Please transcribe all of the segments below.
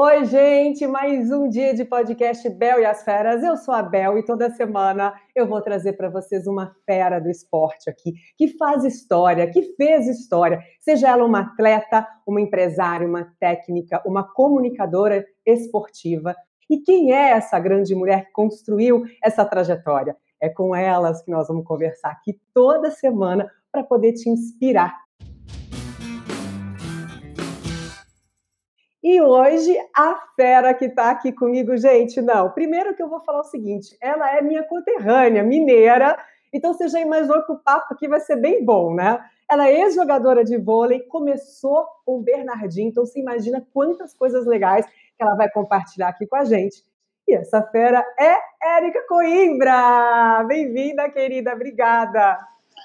Oi, gente, mais um dia de podcast Bel e as Feras. Eu sou a Bel e toda semana eu vou trazer para vocês uma fera do esporte aqui, que faz história, que fez história, seja ela uma atleta, uma empresária, uma técnica, uma comunicadora esportiva. E quem é essa grande mulher que construiu essa trajetória? É com elas que nós vamos conversar aqui toda semana para poder te inspirar E hoje a fera que está aqui comigo, gente, não. Primeiro que eu vou falar o seguinte, ela é minha conterrânea, mineira, então você já imaginou que o papo aqui vai ser bem bom, né? Ela é ex-jogadora de vôlei, começou com o Bernardinho, então você imagina quantas coisas legais que ela vai compartilhar aqui com a gente. E essa fera é Érica Coimbra! Bem-vinda, querida, obrigada!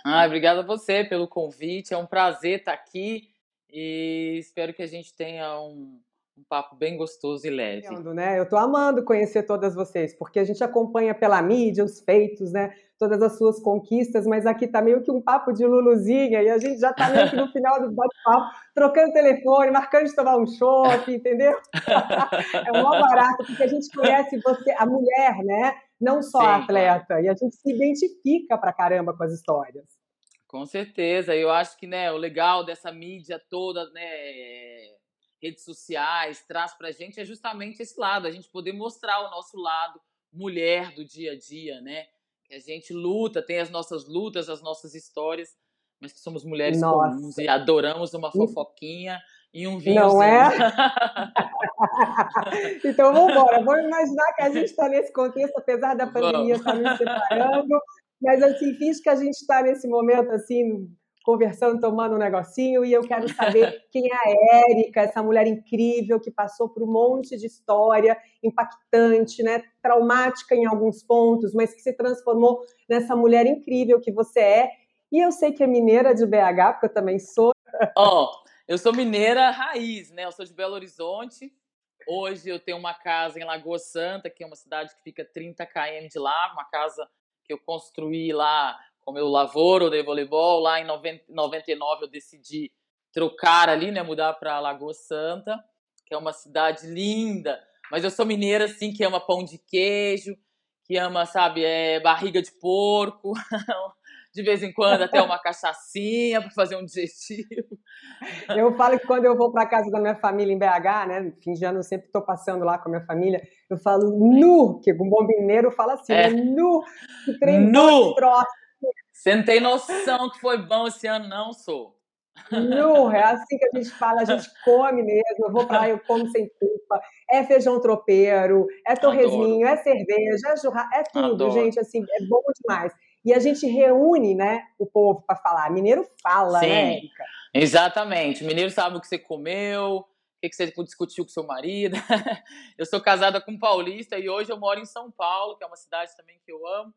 Ah, obrigada a você pelo convite, é um prazer estar aqui e espero que a gente tenha um, um papo bem gostoso e leve. Né? Eu estou amando conhecer todas vocês, porque a gente acompanha pela mídia os feitos, né? Todas as suas conquistas, mas aqui está meio que um papo de Luluzinha e a gente já está meio que no final do bate-papo, trocando telefone, marcando de tomar um shopping, entendeu? é um barato, porque a gente conhece você, a mulher, né? Não só Sim, a atleta, e a gente se identifica pra caramba com as histórias. Com certeza, eu acho que né, o legal dessa mídia toda, né, redes sociais traz para a gente é justamente esse lado, a gente poder mostrar o nosso lado mulher do dia a dia, né? Que a gente luta, tem as nossas lutas, as nossas histórias, mas que somos mulheres Nossa. comuns e adoramos uma fofoquinha e um vinho. Não é? então vamos embora. Vamos imaginar que a gente está nesse contexto, apesar da pandemia estar nos separando, mas assim, fiz que a gente está nesse momento assim conversando, tomando um negocinho, e eu quero saber quem é a Érica, essa mulher incrível que passou por um monte de história impactante, né, traumática em alguns pontos, mas que se transformou nessa mulher incrível que você é. E eu sei que é mineira de BH, porque eu também sou. Ó, oh, eu sou mineira raiz, né? Eu sou de Belo Horizonte. Hoje eu tenho uma casa em Lagoa Santa, que é uma cidade que fica 30 km de lá, uma casa que eu construí lá com meu lavoro de voleibol. Lá em 90, 99 eu decidi trocar ali, né, mudar para Lagoa Santa, que é uma cidade linda. Mas eu sou mineira, assim, que ama pão de queijo, que ama, sabe, é, barriga de porco. de vez em quando até uma cachaçinha para fazer um digestivo. Eu falo que quando eu vou para casa da minha família em BH, né, fim de ano eu sempre estou passando lá com a minha família, eu falo nu, que um bom mineiro fala assim, é. né, nu, que trem nu. troço. Você não tem noção que foi bom esse ano, não, sou. Nu, é assim que a gente fala, a gente come mesmo. Eu vou para lá, eu como sem culpa. É feijão tropeiro, é torresminho, Adoro. é cerveja, é churrasco, é tudo, Adoro. gente. Assim, é bom demais. E a gente reúne, né, o povo para falar. Mineiro fala, né, Sim, né, Erika? Exatamente. Mineiro sabe o que você comeu, o que você discutiu com seu marido. eu sou casada com um paulista e hoje eu moro em São Paulo, que é uma cidade também que eu amo.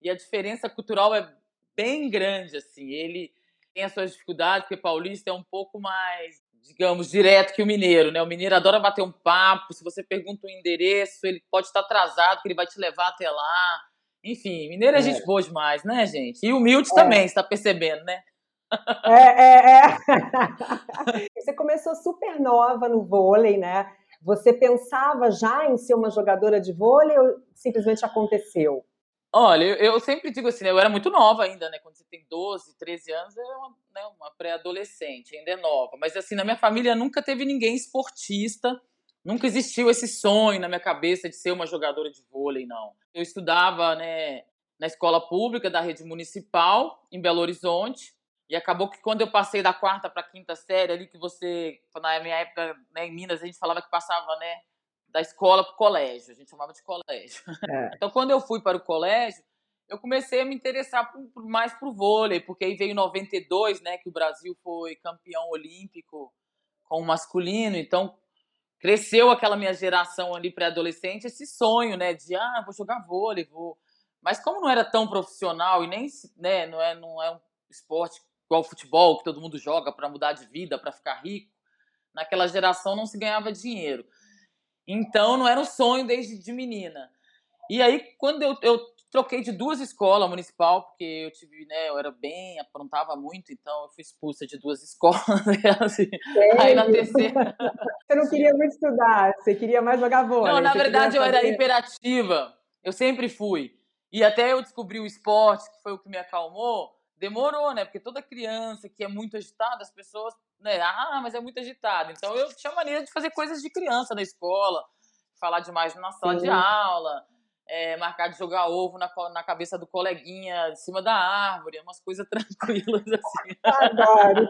E a diferença cultural é bem grande, assim. Ele tem as suas dificuldades, porque paulista é um pouco mais, digamos, direto que o mineiro, né? O mineiro adora bater um papo. Se você pergunta o endereço, ele pode estar atrasado, que ele vai te levar até lá. Enfim, mineiro é, é. gente boa demais, né, gente? E humilde é. também, você tá percebendo, né? É, é, é. Você começou super nova no vôlei, né? Você pensava já em ser uma jogadora de vôlei ou simplesmente aconteceu? Olha, eu, sempre digo assim, né, eu era muito nova ainda, né? Quando você tem 12, 13 anos, é uma, né, uma pré-adolescente, ainda é nova. Mas assim, na minha família nunca teve ninguém esportista, nunca existiu esse sonho na minha cabeça de ser uma jogadora de vôlei, não. Eu estudava, né, na escola pública da rede municipal, em Belo Horizonte, e acabou que quando eu passei da quarta para quinta série, ali que você, na minha época, né, em Minas, a gente falava que passava, né, da escola para o colégio, a gente chamava de colégio. É. Então, quando eu fui para o colégio, eu comecei a me interessar por, por, mais para o vôlei, porque aí veio 92, né, que o Brasil foi campeão olímpico com o masculino, então cresceu aquela minha geração ali pré-adolescente, esse sonho, né, de ah, vou jogar vôlei, vou. Mas como não era tão profissional e nem, né, não é, não é um esporte igual futebol que todo mundo joga para mudar de vida, para ficar rico, naquela geração não se ganhava dinheiro. Então não era um sonho desde de menina. E aí, quando eu, eu troquei de duas escolas municipal, porque eu tive, né, eu era bem, aprontava muito, então eu fui expulsa de duas escolas. Né, assim. Aí na terceira. Você não queria muito estudar, você queria mais jogar vôlei. Não, na verdade eu era hiperativa. Eu sempre fui. E até eu descobri o esporte, que foi o que me acalmou, demorou, né? Porque toda criança que é muito agitada, as pessoas, né? Ah, mas é muito agitada. Então eu tinha maneira de fazer coisas de criança na escola, falar demais na sala Sim. de aula, é, marcar de jogar ovo na, na cabeça do coleguinha em cima da árvore, umas coisas tranquilas assim. Adoro!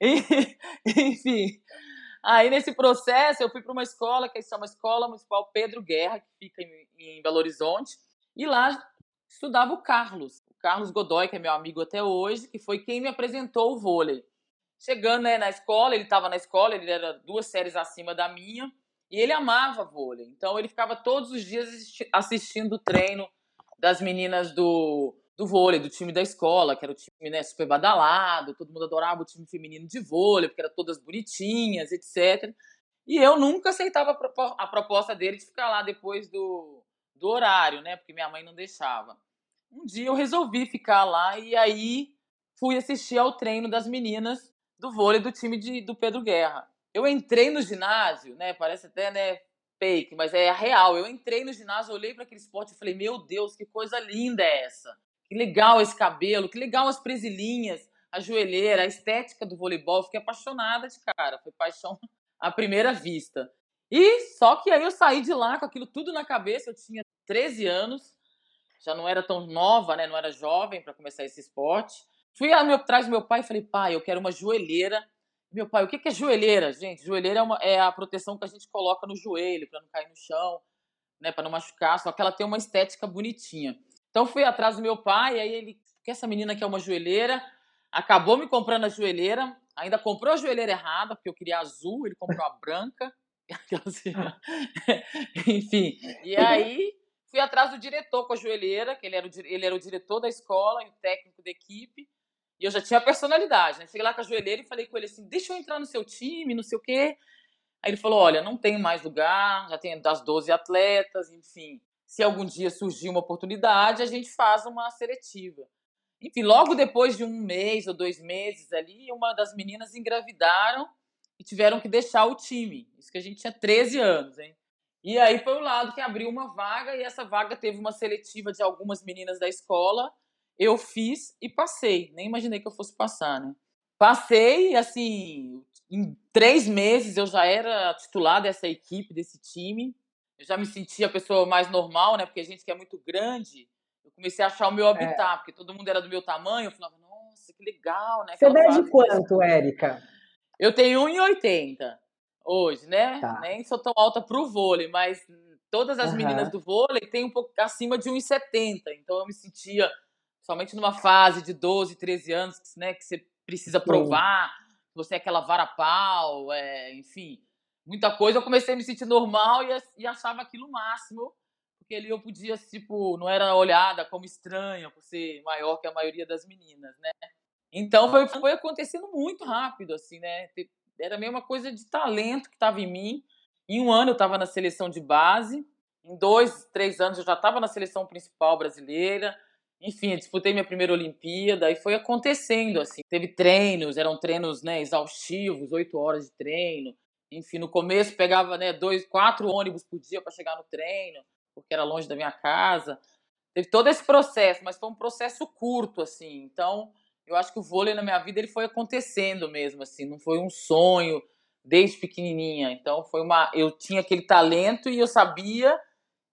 Enfim. Aí nesse processo eu fui para uma escola que se chama Escola Municipal Pedro Guerra, que fica em, em Belo Horizonte, e lá estudava o Carlos, Carlos Godoy, que é meu amigo até hoje, que foi quem me apresentou o vôlei. Chegando né, na escola, ele estava na escola, ele era duas séries acima da minha, e ele amava vôlei. Então ele ficava todos os dias assistindo o treino das meninas do, do vôlei, do time da escola, que era o time né, super badalado, todo mundo adorava o time feminino de vôlei, porque eram todas bonitinhas, etc. E eu nunca aceitava a proposta dele de ficar lá depois do, do horário, né? Porque minha mãe não deixava. Um dia eu resolvi ficar lá e aí fui assistir ao treino das meninas do vôlei do time de, do Pedro Guerra eu entrei no ginásio, né? Parece até, né? Fake, mas é real. Eu entrei no ginásio, olhei para aquele esporte e falei: Meu Deus, que coisa linda é essa! Que legal esse cabelo, que legal as presilhinhas, a joelheira, a estética do voleibol. Fiquei apaixonada de cara. Foi paixão à primeira vista. E só que aí eu saí de lá com aquilo tudo na cabeça. Eu tinha 13 anos, já não era tão nova, né? Não era jovem para começar esse esporte. Fui atrás do meu pai e falei: Pai, eu quero uma joelheira meu pai, o que é joelheira, gente? Joelheira é, uma, é a proteção que a gente coloca no joelho para não cair no chão, né, para não machucar, só que ela tem uma estética bonitinha. Então fui atrás do meu pai, aí ele, que essa menina quer uma joelheira, acabou me comprando a joelheira, ainda comprou a joelheira errada, porque eu queria azul, ele comprou a branca. Enfim, e aí fui atrás do diretor com a joelheira, que ele era o, ele era o diretor da escola e o técnico da equipe. E eu já tinha personalidade, né? Cheguei lá com a joelheira e falei com ele assim: deixa eu entrar no seu time, não sei o quê. Aí ele falou: olha, não tenho mais lugar, já tenho das 12 atletas, enfim. Se algum dia surgir uma oportunidade, a gente faz uma seletiva. Enfim, logo depois de um mês ou dois meses ali, uma das meninas engravidaram e tiveram que deixar o time. Isso que a gente tinha 13 anos, hein? E aí foi o lado que abriu uma vaga e essa vaga teve uma seletiva de algumas meninas da escola eu fiz e passei. Nem imaginei que eu fosse passar, né? Passei, assim, em três meses eu já era titular dessa equipe, desse time. Eu já me sentia a pessoa mais normal, né? Porque a gente que é muito grande, eu comecei a achar o meu é. habitat, é. porque todo mundo era do meu tamanho. Eu falava, nossa, que legal, né? Você mede quanto, Érica? Eu tenho 1,80 hoje, né? Tá. Nem sou tão alta pro vôlei, mas todas as uhum. meninas do vôlei têm um pouco acima de 1,70. Então eu me sentia somente numa fase de 12, 13 anos, né, que você precisa provar, você é aquela vara-pau, é, enfim, muita coisa. Eu comecei a me sentir normal e, e achava aquilo o máximo, porque ali eu podia, tipo, não era olhada como estranha por ser maior que a maioria das meninas, né? Então foi, foi acontecendo muito rápido, assim, né? Era a mesma coisa de talento que estava em mim. Em um ano eu estava na seleção de base, em dois, três anos eu já estava na seleção principal brasileira enfim, disputei minha primeira Olimpíada e foi acontecendo, assim. Teve treinos, eram treinos, né, exaustivos, oito horas de treino. Enfim, no começo pegava, né, dois, quatro ônibus por dia para chegar no treino, porque era longe da minha casa. Teve todo esse processo, mas foi um processo curto, assim. Então, eu acho que o vôlei na minha vida ele foi acontecendo mesmo, assim. Não foi um sonho desde pequenininha. Então, foi uma... Eu tinha aquele talento e eu sabia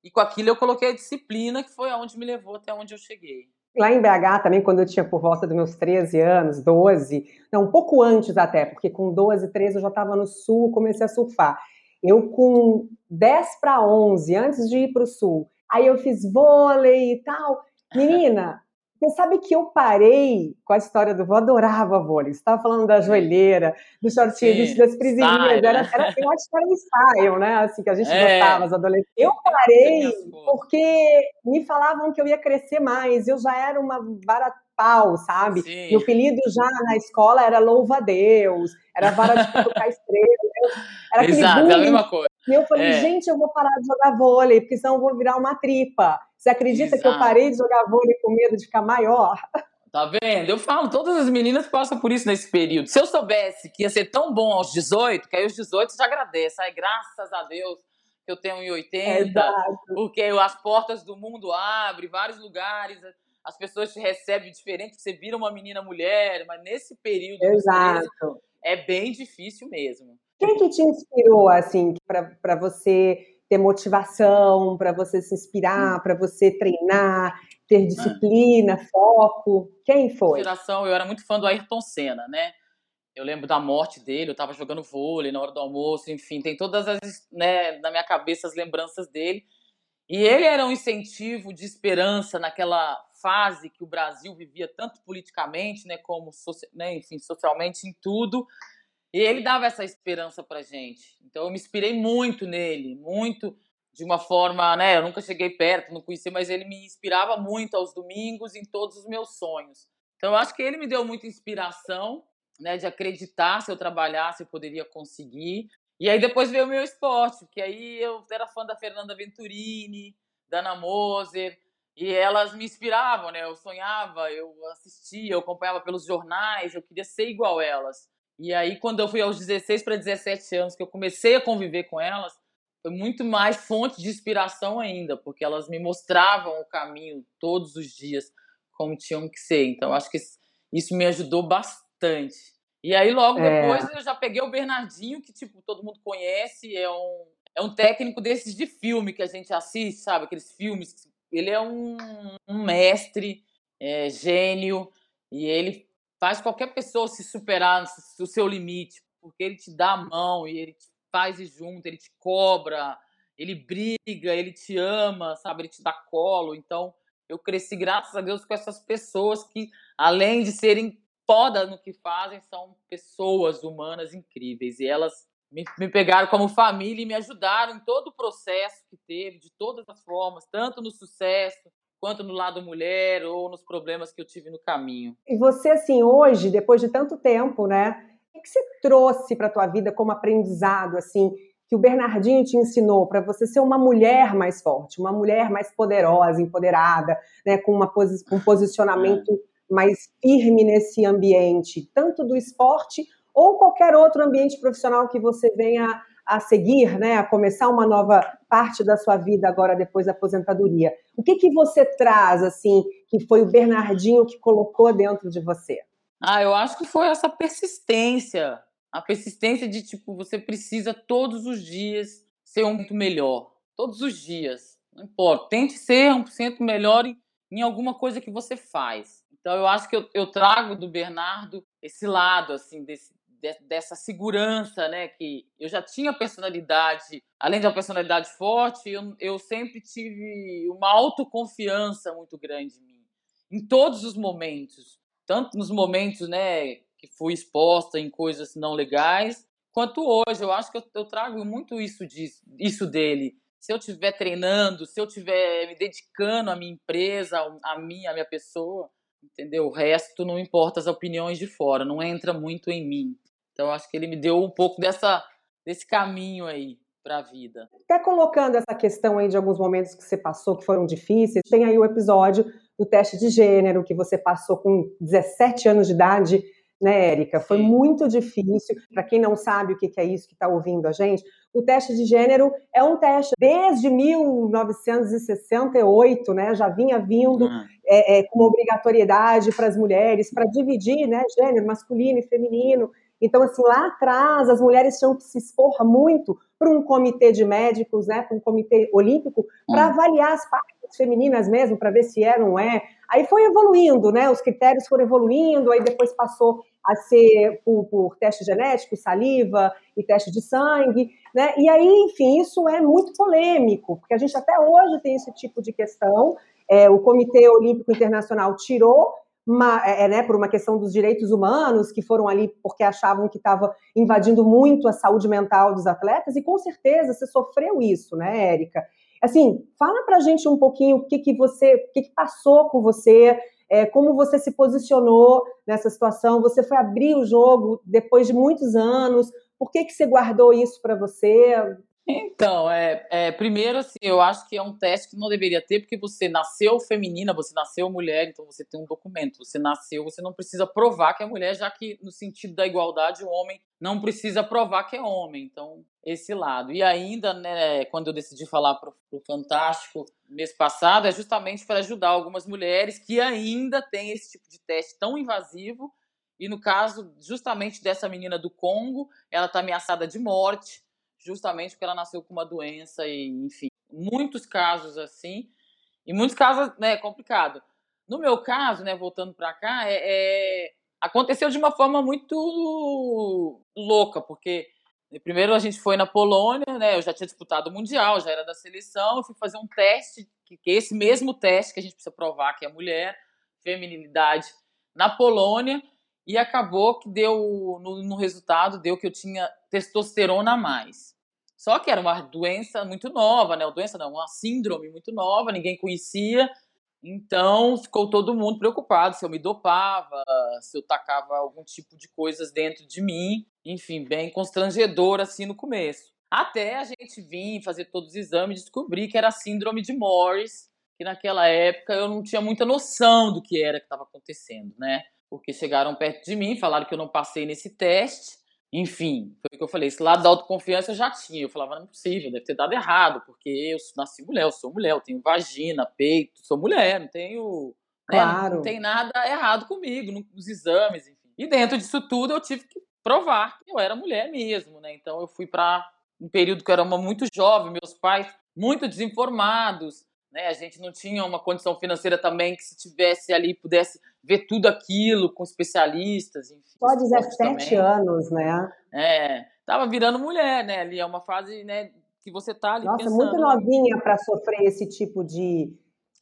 e com aquilo eu coloquei a disciplina, que foi aonde me levou até onde eu cheguei. Lá em BH também, quando eu tinha por volta dos meus 13 anos, 12, não, um pouco antes até, porque com 12, 13 eu já estava no sul, comecei a surfar. Eu com 10 para 11, antes de ir para o sul, aí eu fiz vôlei e tal. Menina, você sabe que eu parei com a história do voo, adorava vôlei. Você estava falando da joelheira, do shortinho, das prisinhas. Era, era, eu acho que era um style, né? Assim, que a gente é. gostava, as adolescentes. Eu parei porque me falavam que eu ia crescer mais. Eu já era uma vara pau, sabe? Sim. Meu apelido já na escola era louva a Deus, era vara de tocar estrela. Era Exato, é a mesma coisa. E eu falei, é. gente, eu vou parar de jogar vôlei, porque senão eu vou virar uma tripa. Você acredita Exato. que eu parei de jogar vôlei com medo de ficar maior? Tá vendo? Eu falo, todas as meninas passam por isso nesse período. Se eu soubesse que ia ser tão bom aos 18, que aí aos 18 você agradece. Ai, graças a Deus que eu tenho 1,80, Exato. porque as portas do mundo abrem, vários lugares, as pessoas te recebem diferente, você vira uma menina mulher, mas nesse período Exato. é bem difícil mesmo. Quem que te inspirou, assim, para você ter motivação, para você se inspirar, para você treinar, ter disciplina, é. foco? Quem foi? Inspiração, eu era muito fã do Ayrton Senna, né? Eu lembro da morte dele, eu estava jogando vôlei na hora do almoço, enfim, tem todas as, né, na minha cabeça as lembranças dele. E ele era um incentivo de esperança naquela fase que o Brasil vivia tanto politicamente, né, como né, enfim, socialmente em tudo. E ele dava essa esperança pra gente. Então eu me inspirei muito nele, muito de uma forma, né, eu nunca cheguei perto, não conheci, mas ele me inspirava muito aos domingos em todos os meus sonhos. Então eu acho que ele me deu muita inspiração né, de acreditar se eu trabalhasse eu poderia conseguir. E aí depois veio o meu esporte, porque aí eu era fã da Fernanda Venturini, da Ana Moser, e elas me inspiravam, né? Eu sonhava, eu assistia, eu acompanhava pelos jornais, eu queria ser igual elas. E aí quando eu fui aos 16 para 17 anos que eu comecei a conviver com elas, foi muito mais fonte de inspiração ainda, porque elas me mostravam o caminho todos os dias como tinham que ser. Então acho que isso me ajudou bastante. E aí, logo é. depois, eu já peguei o Bernardinho, que, tipo, todo mundo conhece, é um, é um técnico desses de filme que a gente assiste, sabe? Aqueles filmes. Ele é um, um mestre, é, gênio, e ele faz qualquer pessoa se superar no seu limite, porque ele te dá a mão e ele te faz ir junto, ele te cobra, ele briga, ele te ama, sabe? Ele te dá colo. Então, eu cresci, graças a Deus, com essas pessoas que, além de serem foda no que fazem, são pessoas humanas incríveis. E elas me, me, pegaram como família e me ajudaram em todo o processo que teve, de todas as formas, tanto no sucesso quanto no lado mulher ou nos problemas que eu tive no caminho. E você, assim, hoje, depois de tanto tempo, né? O que você trouxe para a tua vida como aprendizado, assim, que o Bernardinho te ensinou para você ser uma mulher mais forte, uma mulher mais poderosa, empoderada, né, com uma posi um posicionamento é mais firme nesse ambiente, tanto do esporte ou qualquer outro ambiente profissional que você venha a seguir, né, a começar uma nova parte da sua vida agora depois da aposentadoria. O que que você traz assim, que foi o Bernardinho que colocou dentro de você? Ah, eu acho que foi essa persistência, a persistência de tipo você precisa todos os dias ser um muito melhor, todos os dias, não importa, tente ser um por cento melhor em, em alguma coisa que você faz. Então eu acho que eu, eu trago do Bernardo esse lado assim desse, de, dessa segurança, né? Que eu já tinha personalidade, além de uma personalidade forte, eu, eu sempre tive uma autoconfiança muito grande em mim, em todos os momentos, tanto nos momentos, né? Que fui exposta em coisas não legais, quanto hoje. Eu acho que eu, eu trago muito isso, disso, isso dele se eu estiver treinando, se eu estiver me dedicando à minha empresa, a mim, à minha pessoa, entendeu? O resto não importa as opiniões de fora, não entra muito em mim. Então acho que ele me deu um pouco dessa desse caminho aí para a vida. Até colocando essa questão aí de alguns momentos que você passou que foram difíceis, tem aí o episódio do teste de gênero que você passou com 17 anos de idade né, Érica? Foi muito difícil. Para quem não sabe o que é isso que está ouvindo a gente, o teste de gênero é um teste desde 1968, né? Já vinha vindo uhum. é, é, com obrigatoriedade para as mulheres para dividir, né, gênero masculino e feminino. Então, assim, lá atrás as mulheres tinham que se expor muito para um comitê de médicos, né, para um comitê olímpico, para uhum. avaliar as partes femininas mesmo, para ver se é ou não é. Aí foi evoluindo, né? Os critérios foram evoluindo, aí depois passou a ser por, por teste genético, saliva e teste de sangue, né? E aí, enfim, isso é muito polêmico, porque a gente até hoje tem esse tipo de questão. É, o Comitê Olímpico Internacional tirou uma, é, é né, por uma questão dos direitos humanos, que foram ali porque achavam que estava invadindo muito a saúde mental dos atletas, e com certeza você sofreu isso, né, Érica? Assim, fala pra gente um pouquinho o que, que você, o que, que passou com você, é, como você se posicionou nessa situação? Você foi abrir o jogo depois de muitos anos? Por que, que você guardou isso para você? Então, é, é, primeiro, assim, eu acho que é um teste que não deveria ter, porque você nasceu feminina, você nasceu mulher, então você tem um documento. Você nasceu, você não precisa provar que é mulher, já que no sentido da igualdade, o homem não precisa provar que é homem. Então, esse lado. E ainda, né, quando eu decidi falar para o Fantástico mês passado, é justamente para ajudar algumas mulheres que ainda têm esse tipo de teste tão invasivo. E no caso, justamente dessa menina do Congo, ela está ameaçada de morte justamente porque ela nasceu com uma doença e, enfim, muitos casos assim, e muitos casos, né, complicado. No meu caso, né, voltando para cá, é, é, aconteceu de uma forma muito louca, porque primeiro a gente foi na Polônia, né, eu já tinha disputado o mundial, já era da seleção, eu fui fazer um teste, que, que é esse mesmo teste que a gente precisa provar que é mulher, feminilidade na Polônia, e acabou que deu, no, no, resultado, deu que eu tinha testosterona a mais. Só que era uma doença muito nova, né? Uma doença não, uma síndrome muito nova, ninguém conhecia. Então ficou todo mundo preocupado se eu me dopava, se eu tacava algum tipo de coisas dentro de mim. Enfim, bem constrangedor assim no começo. Até a gente vir fazer todos os exames e descobrir que era a síndrome de Morris, que naquela época eu não tinha muita noção do que era que estava acontecendo, né? Porque chegaram perto de mim, falaram que eu não passei nesse teste. Enfim, foi o que eu falei. Esse lado da autoconfiança eu já tinha. Eu falava, não é possível, deve ter dado errado, porque eu nasci mulher, eu sou mulher, eu tenho vagina, peito, sou mulher, não tenho. Claro. Né, não tem nada errado comigo nos exames, enfim. E dentro disso tudo eu tive que provar que eu era mulher mesmo, né? Então eu fui para um período que eu era uma muito jovem, meus pais muito desinformados, né? A gente não tinha uma condição financeira também que se tivesse ali pudesse ver tudo aquilo com especialistas, enfim. Só 17 anos, né? É, tava virando mulher, né? Ali é uma fase, né, que você tá ali Nossa, pensando, muito novinha para sofrer esse tipo de,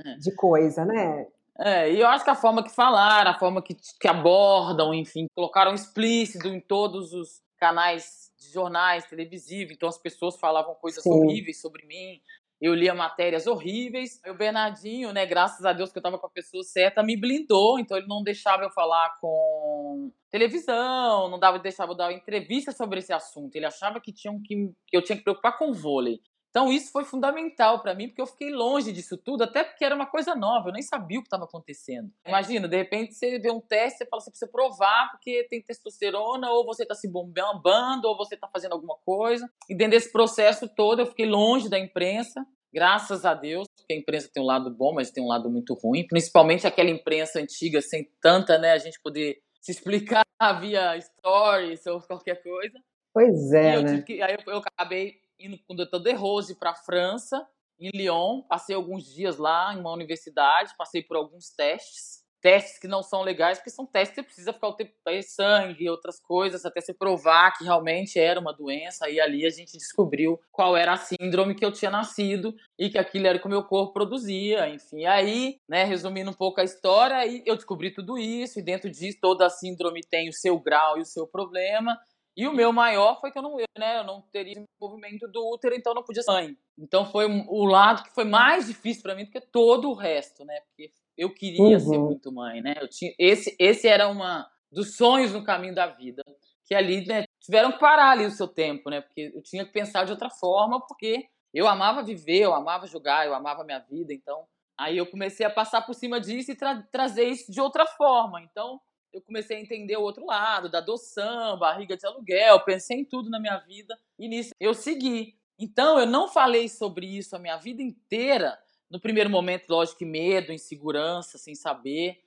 é. de coisa, né? É, e eu acho que a forma que falaram, a forma que, que abordam, enfim, colocaram explícito em todos os canais de jornais televisivos, então as pessoas falavam coisas Sim. horríveis sobre mim, eu lia matérias horríveis. O Bernardinho, né, graças a Deus que eu estava com a pessoa certa, me blindou, então ele não deixava eu falar com televisão, não dava, deixava eu dar entrevista sobre esse assunto. Ele achava que, tinham que, que eu tinha que preocupar com vôlei. Então isso foi fundamental para mim, porque eu fiquei longe disso tudo, até porque era uma coisa nova, eu nem sabia o que estava acontecendo. É. Imagina, de repente você vê um teste, você fala, você precisa provar porque tem testosterona, ou você está se bombando, ou você está fazendo alguma coisa. E dentro desse processo todo, eu fiquei longe da imprensa, graças a Deus, porque a imprensa tem um lado bom, mas tem um lado muito ruim, principalmente aquela imprensa antiga, sem tanta, né, a gente poder se explicar via stories ou qualquer coisa. Pois é, né? Que, aí eu, eu acabei indo com o Dr. De Rose para a França, em Lyon. Passei alguns dias lá em uma universidade, passei por alguns testes. Testes que não são legais, porque são testes que você precisa ficar o tempo de sangue e outras coisas, até se provar que realmente era uma doença. E ali a gente descobriu qual era a síndrome que eu tinha nascido e que aquilo era que o meu corpo produzia. Enfim, aí, né, resumindo um pouco a história, eu descobri tudo isso, e dentro disso, toda síndrome tem o seu grau e o seu problema. E o meu maior foi que eu não, eu, né, eu não teria movimento do útero, então não podia sangue. Então foi o lado que foi mais difícil para mim do que todo o resto, né? Porque eu queria uhum. ser muito mãe, né? Eu tinha, esse, esse era uma dos sonhos no caminho da vida, que ali, né, tiveram que parar ali o seu tempo, né? Porque eu tinha que pensar de outra forma, porque eu amava viver, eu amava jogar, eu amava minha vida, então aí eu comecei a passar por cima disso e tra trazer isso de outra forma. Então, eu comecei a entender o outro lado, da adoção, barriga de aluguel, pensei em tudo na minha vida e nisso eu segui. Então, eu não falei sobre isso a minha vida inteira. No primeiro momento, lógico que medo, insegurança, sem saber.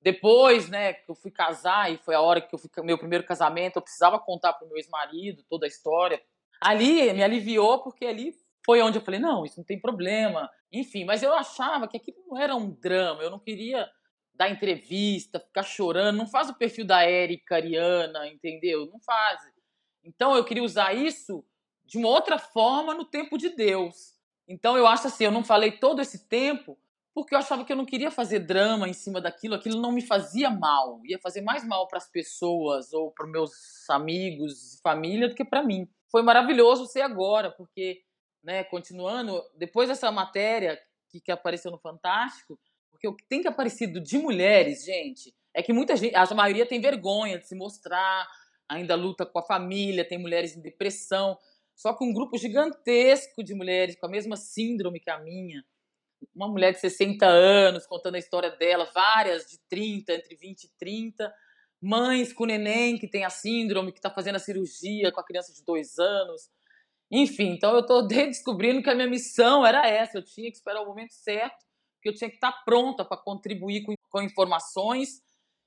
Depois, né, que eu fui casar e foi a hora que eu fui meu primeiro casamento, eu precisava contar para o meu ex-marido toda a história. Ali me aliviou porque ali foi onde eu falei, não, isso não tem problema. Enfim, mas eu achava que aquilo não era um drama, eu não queria dar entrevista, ficar chorando, não faz o perfil da Érica Ariana, entendeu? Não faz. Então eu queria usar isso de uma outra forma no tempo de Deus. Então eu acho assim, eu não falei todo esse tempo porque eu achava que eu não queria fazer drama em cima daquilo, aquilo não me fazia mal, ia fazer mais mal para as pessoas ou para meus amigos, família do que para mim. Foi maravilhoso ser agora, porque, né, continuando, depois dessa matéria que, que apareceu no Fantástico, porque o que tem que aparecido de mulheres, gente, é que muita gente, a maioria tem vergonha de se mostrar, ainda luta com a família, tem mulheres em depressão. só que um grupo gigantesco de mulheres com a mesma síndrome que a minha. Uma mulher de 60 anos contando a história dela, várias de 30, entre 20 e 30. Mães com neném que tem a síndrome, que está fazendo a cirurgia com a criança de dois anos. Enfim, então eu estou descobrindo que a minha missão era essa. Eu tinha que esperar o momento certo, que eu tinha que estar pronta para contribuir com, com informações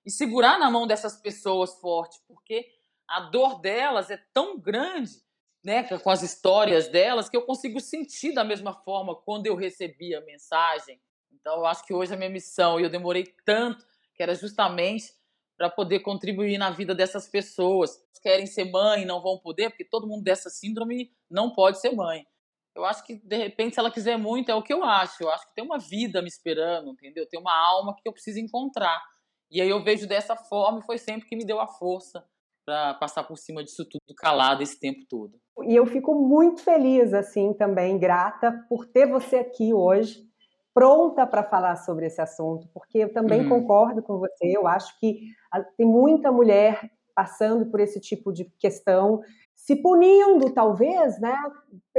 e segurar na mão dessas pessoas forte, porque a dor delas é tão grande né, com as histórias delas, que eu consigo sentir da mesma forma quando eu recebi a mensagem. Então, eu acho que hoje a minha missão, e eu demorei tanto, que era justamente para poder contribuir na vida dessas pessoas. Querem ser mãe não vão poder, porque todo mundo dessa síndrome não pode ser mãe. Eu acho que, de repente, se ela quiser muito, é o que eu acho. Eu acho que tem uma vida me esperando, entendeu? Tem uma alma que eu preciso encontrar. E aí eu vejo dessa forma e foi sempre que me deu a força para passar por cima disso tudo calado esse tempo todo. E eu fico muito feliz, assim, também, grata por ter você aqui hoje, pronta para falar sobre esse assunto, porque eu também uhum. concordo com você. Eu acho que tem muita mulher passando por esse tipo de questão, se punindo, talvez, né?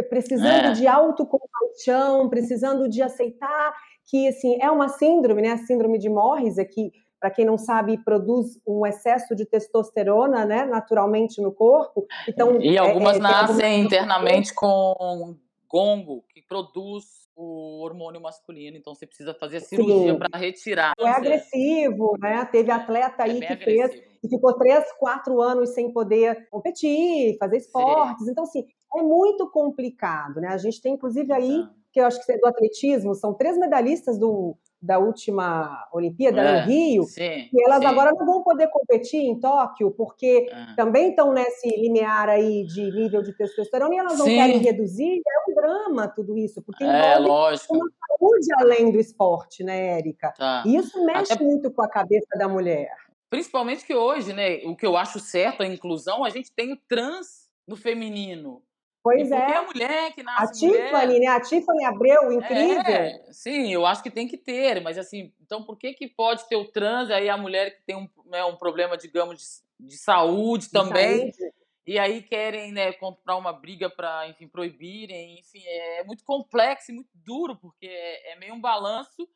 Precisando é. de autocompaixão, precisando de aceitar que, assim, é uma síndrome, né? A síndrome de Morris, aqui para quem não sabe, produz um excesso de testosterona, né, naturalmente no corpo. Então, e algumas é, é, nascem algumas... internamente com gongo, que produz o hormônio masculino, então você precisa fazer cirurgia para retirar. É agressivo, né? Teve atleta aí é que agressivo. fez e ficou três, quatro anos sem poder competir, fazer esportes. Sim. Então, assim, é muito complicado, né? A gente tem, inclusive, aí, que eu acho que é do atletismo, são três medalhistas do, da última Olimpíada é, no Rio, sim, e elas sim. agora não vão poder competir em Tóquio, porque é. também estão nesse limiar aí de nível de testosterona e elas não sim. querem reduzir, é um drama tudo isso, porque é, lógico. uma saúde além do esporte, né, Érica? Tá. E isso mexe Até... muito com a cabeça da mulher. Principalmente que hoje, né, o que eu acho certo, a inclusão, a gente tem o trans no feminino. Pois é. a mulher que nasce A Tiffany, né? A Tiffany Abreu, incrível. É, sim, eu acho que tem que ter, mas assim, então por que que pode ter o trans, aí a mulher que tem um, né, um problema, digamos, de, de saúde também, de saúde. e aí querem, né, comprar uma briga para, enfim, proibirem, enfim, é muito complexo e muito duro, porque é, é meio um balanço,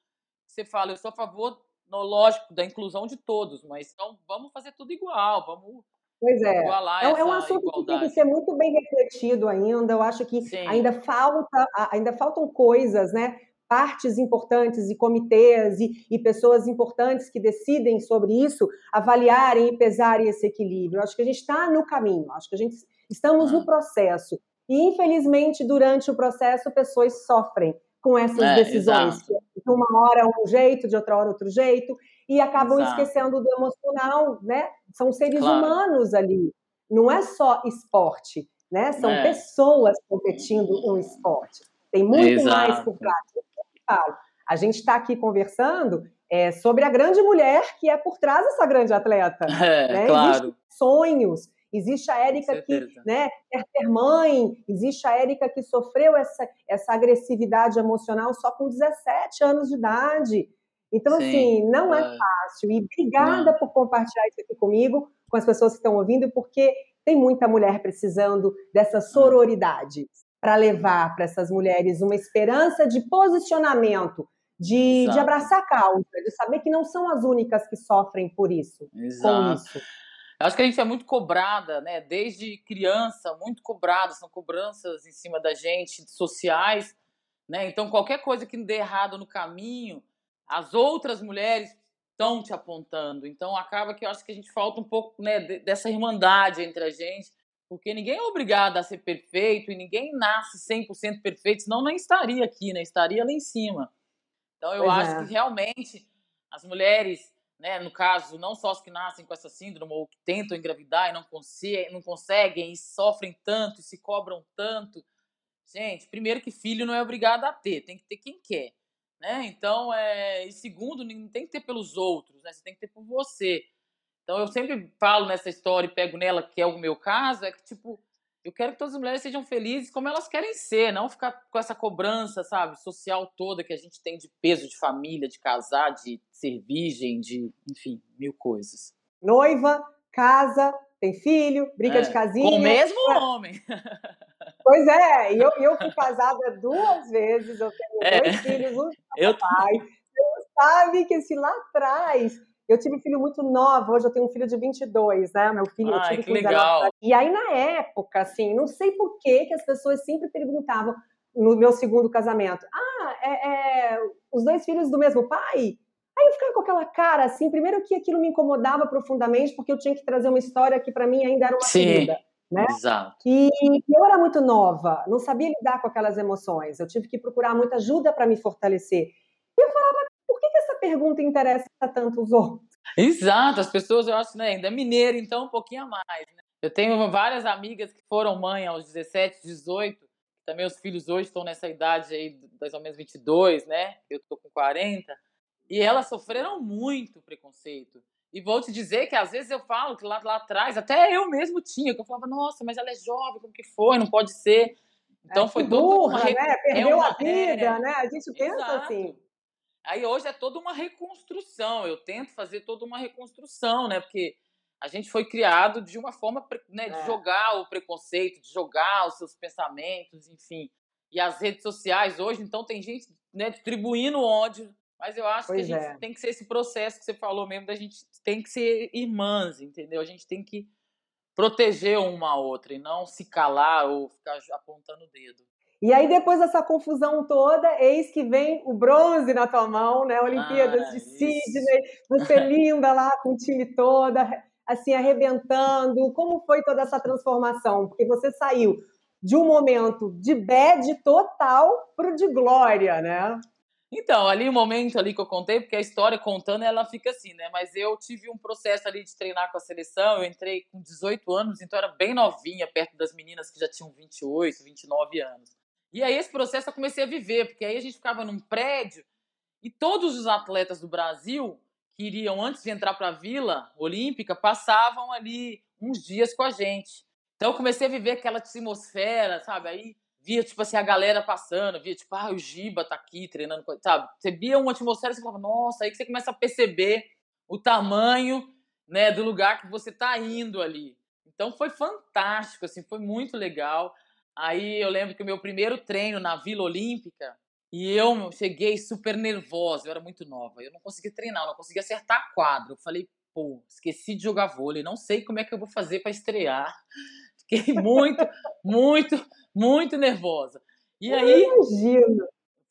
você fala, eu sou a favor, no, lógico, da inclusão de todos, mas então vamos fazer tudo igual, vamos Pois é. É, é, um assunto igualdade. que tem que ser muito bem refletido ainda. Eu acho que ainda falta, ainda faltam coisas, né? Partes importantes e comitês e, e, pessoas importantes que decidem sobre isso avaliarem e pesarem esse equilíbrio. Eu acho que a gente está no caminho, acho que a gente estamos no processo. E, infelizmente, durante o processo, pessoas sofrem com essas é, decisões. De uma hora um jeito, de outra hora outro jeito e acabam Exato. esquecendo do emocional, né? São seres claro. humanos ali. Não é só esporte, né? São é. pessoas competindo um esporte. Tem muito Exato. mais por trás. A gente está aqui conversando é, sobre a grande mulher que é por trás dessa grande atleta. É, né? claro. Existem sonhos, Existe a Érica que né, quer ter mãe, existe a Érica que sofreu essa, essa agressividade emocional só com 17 anos de idade. Então, Sim, assim, não é fácil. E obrigada não. por compartilhar isso aqui comigo, com as pessoas que estão ouvindo, porque tem muita mulher precisando dessa hum. sororidade para levar para essas mulheres uma esperança de posicionamento, de, de, abraçar a causa, de saber que não são as únicas que sofrem por isso, Exato. com isso. Acho que a gente é muito cobrada, né? Desde criança, muito cobrada, são cobranças em cima da gente, sociais, né? Então, qualquer coisa que dê errado no caminho, as outras mulheres estão te apontando. Então acaba que eu acho que a gente falta um pouco né, dessa irmandade entre a gente, porque ninguém é obrigado a ser perfeito e ninguém nasce 100% perfeito, senão não estaria aqui, né? Estaria lá em cima. Então eu pois acho é. que realmente as mulheres, né, no caso, não só as que nascem com essa síndrome ou que tentam engravidar e não, conseguem, não conseguem e sofrem tanto e se cobram tanto. Gente, primeiro que filho não é obrigado a ter, tem que ter quem quer. Né? Então, é... e segundo, não tem que ter pelos outros, né? Você tem que ter por você. Então, eu sempre falo nessa história e pego nela, que é o meu caso, é que, tipo, eu quero que todas as mulheres sejam felizes como elas querem ser, não ficar com essa cobrança, sabe, social toda que a gente tem de peso de família, de casar, de ser virgem, de, enfim, mil coisas. Noiva, casa, tem filho, brinca é, de casinha. Com o mesmo homem. Pois é, e eu, eu fui casada duas vezes, eu tenho é. dois filhos, um eu... pai. Você sabe que se lá atrás eu tive filho muito novo, hoje eu tenho um filho de 22, né? Meu filho, Ai, eu tive que legal. E aí, na época, assim, não sei por que, que as pessoas sempre perguntavam no meu segundo casamento: ah, é, é, os dois filhos do mesmo pai? Aí eu ficava com aquela cara, assim, primeiro que aquilo me incomodava profundamente, porque eu tinha que trazer uma história que para mim ainda era uma Sim. ferida. Né? Exato. E eu era muito nova, não sabia lidar com aquelas emoções. Eu tive que procurar muita ajuda para me fortalecer. E eu falava, pergunta interessa tanto os outros. Exato, as pessoas, eu acho, né, ainda é mineiro, então um pouquinho a mais. Né? Eu tenho várias amigas que foram mãe aos 17, 18, também os filhos hoje estão nessa idade aí, mais ou menos 22, né? Eu tô com 40. E elas sofreram muito preconceito. E vou te dizer que às vezes eu falo que lá, lá atrás, até eu mesmo tinha, que eu falava, nossa, mas ela é jovem, como que foi? Não pode ser. Então é, foi burra, uma... né? Perdeu é uma... a vida, é... né? A gente pensa Exato. assim. Aí hoje é toda uma reconstrução. Eu tento fazer toda uma reconstrução, né? Porque a gente foi criado de uma forma né, de é. jogar o preconceito, de jogar os seus pensamentos, enfim. E as redes sociais hoje, então, tem gente né, distribuindo ódio. Mas eu acho pois que a gente é. tem que ser esse processo que você falou mesmo, da gente tem que ser irmãs, entendeu? A gente tem que proteger uma a outra e não se calar ou ficar apontando o dedo. E aí, depois dessa confusão toda, eis que vem o bronze na tua mão, né? Olimpíadas ah, de Sydney, você linda lá com o time toda, assim, arrebentando. Como foi toda essa transformação? Porque você saiu de um momento de bad total para o de glória, né? Então, ali o momento ali que eu contei, porque a história contando, ela fica assim, né? Mas eu tive um processo ali de treinar com a seleção, eu entrei com 18 anos, então era bem novinha, perto das meninas que já tinham 28, 29 anos. E aí esse processo eu comecei a viver, porque aí a gente ficava num prédio e todos os atletas do Brasil que iriam antes de entrar para a Vila Olímpica passavam ali uns dias com a gente. Então eu comecei a viver aquela atmosfera, sabe? Aí via tipo assim a galera passando, via tipo, ah, o Giba tá aqui treinando, sabe? Você via uma atmosfera e você falava, nossa, aí que você começa a perceber o tamanho, né, do lugar que você tá indo ali. Então foi fantástico, assim, foi muito legal. Aí eu lembro que o meu primeiro treino na Vila Olímpica, e eu cheguei super nervosa, eu era muito nova, eu não conseguia treinar, eu não conseguia acertar quadro. Eu falei, pô, esqueci de jogar vôlei, não sei como é que eu vou fazer para estrear. Fiquei muito, muito, muito nervosa. E aí, imagino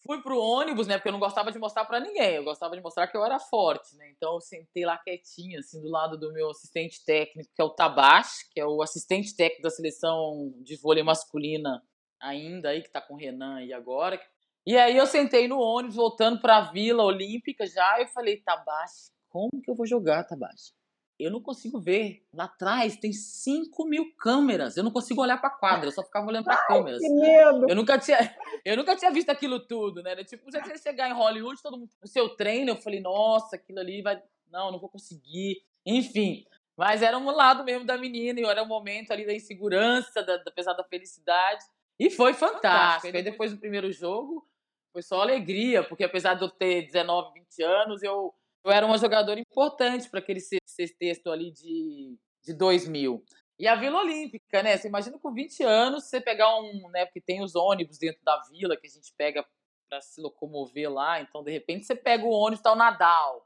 fui pro ônibus, né? Porque eu não gostava de mostrar para ninguém. Eu gostava de mostrar que eu era forte, né? Então eu sentei lá quietinho, assim, do lado do meu assistente técnico, que é o Tabash, que é o assistente técnico da seleção de vôlei masculina ainda aí, que tá com o Renan aí agora. E aí eu sentei no ônibus, voltando pra Vila Olímpica já, e eu falei, Tabash, como que eu vou jogar, Tabash? Eu não consigo ver. Lá atrás tem 5 mil câmeras. Eu não consigo olhar para a quadra, eu só ficava olhando para câmeras. Que medo! Eu nunca, tinha, eu nunca tinha visto aquilo tudo, né? Tipo, você chegar em Hollywood, todo mundo no seu treino, eu falei, nossa, aquilo ali vai. Não, não vou conseguir. Enfim. Mas era um lado mesmo da menina, e era um momento ali da insegurança, da, apesar da felicidade. E foi fantástico. fantástico. Aí depois do primeiro jogo, foi só alegria, porque apesar de eu ter 19, 20 anos, eu eu era uma jogadora importante para aquele sexteto ali de, de 2000. E a Vila Olímpica, né? Você imagina com 20 anos você pegar um, né? Porque tem os ônibus dentro da vila que a gente pega para se locomover lá. Então, de repente, você pega o ônibus, tá o Nadal.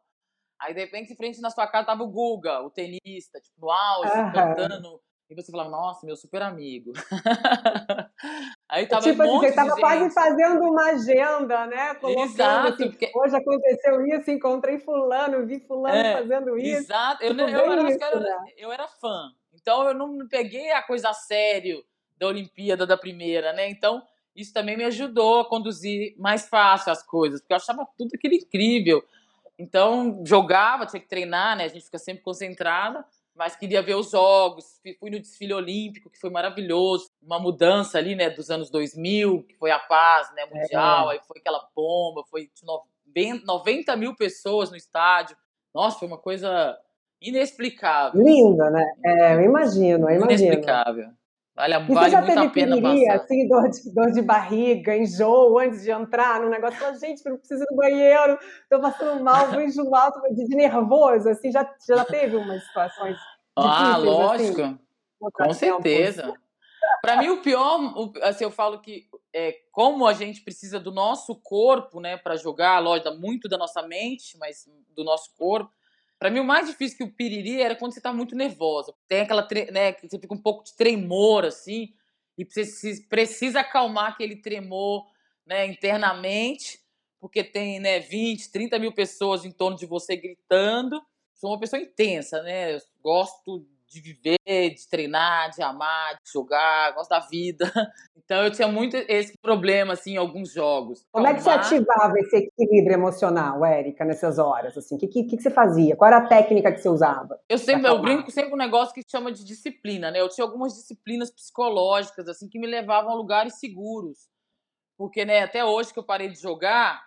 Aí, de repente, em frente na sua casa tava o Guga, o tenista, tipo, no auge, cantando e você falava, nossa, meu super amigo. Aí tava tipo, um assim, você tava quase fazendo uma agenda, né? Colocando exato, assim, porque... hoje aconteceu isso, encontrei fulano, vi fulano é, fazendo isso. Exato, eu, tipo, eu, eu, isso, era, né? eu era fã. Então eu não peguei a coisa a sério da Olimpíada da primeira, né? Então isso também me ajudou a conduzir mais fácil as coisas, porque eu achava tudo aquilo incrível. Então jogava, tinha que treinar, né? A gente fica sempre concentrada mas queria ver os jogos. Fui no desfile olímpico, que foi maravilhoso. Uma mudança ali, né, dos anos 2000, que foi a paz né, mundial, é. aí foi aquela bomba, foi 90 mil pessoas no estádio. Nossa, foi uma coisa inexplicável. Linda, né? É, eu imagino, eu imagino. Inexplicável. Vale, e vale você já muito teve a pena piriri, assim, dor de, dor de barriga, enjoo, antes de entrar no negócio? Fala, gente, não preciso ir no banheiro, tô passando mal, vou enjoar, de, de nervoso, assim, já, já teve umas situações Ah, assim? lógico. Assim, com certeza. Para mim, o pior, assim, eu falo que é, como a gente precisa do nosso corpo, né, para jogar, lógico, muito da nossa mente, mas do nosso corpo. Para mim, o mais difícil que o piriri era quando você tá muito nervosa. Tem aquela, né, que você fica um pouco de tremor, assim, e você precisa acalmar aquele tremor, né, internamente, porque tem, né, 20, 30 mil pessoas em torno de você gritando. Sou uma pessoa intensa, né? Gosto de viver, de treinar, de amar, de jogar, gosto da vida. Então eu tinha muito esse problema assim em alguns jogos. Como é que você ativava esse equilíbrio emocional, Érica, nessas horas? Assim, o que, que, que, você fazia? Qual era a técnica que você usava? Eu sempre eu brinco sempre um negócio que chama de disciplina, né? Eu tinha algumas disciplinas psicológicas assim que me levavam a lugares seguros. Porque, né, até hoje que eu parei de jogar,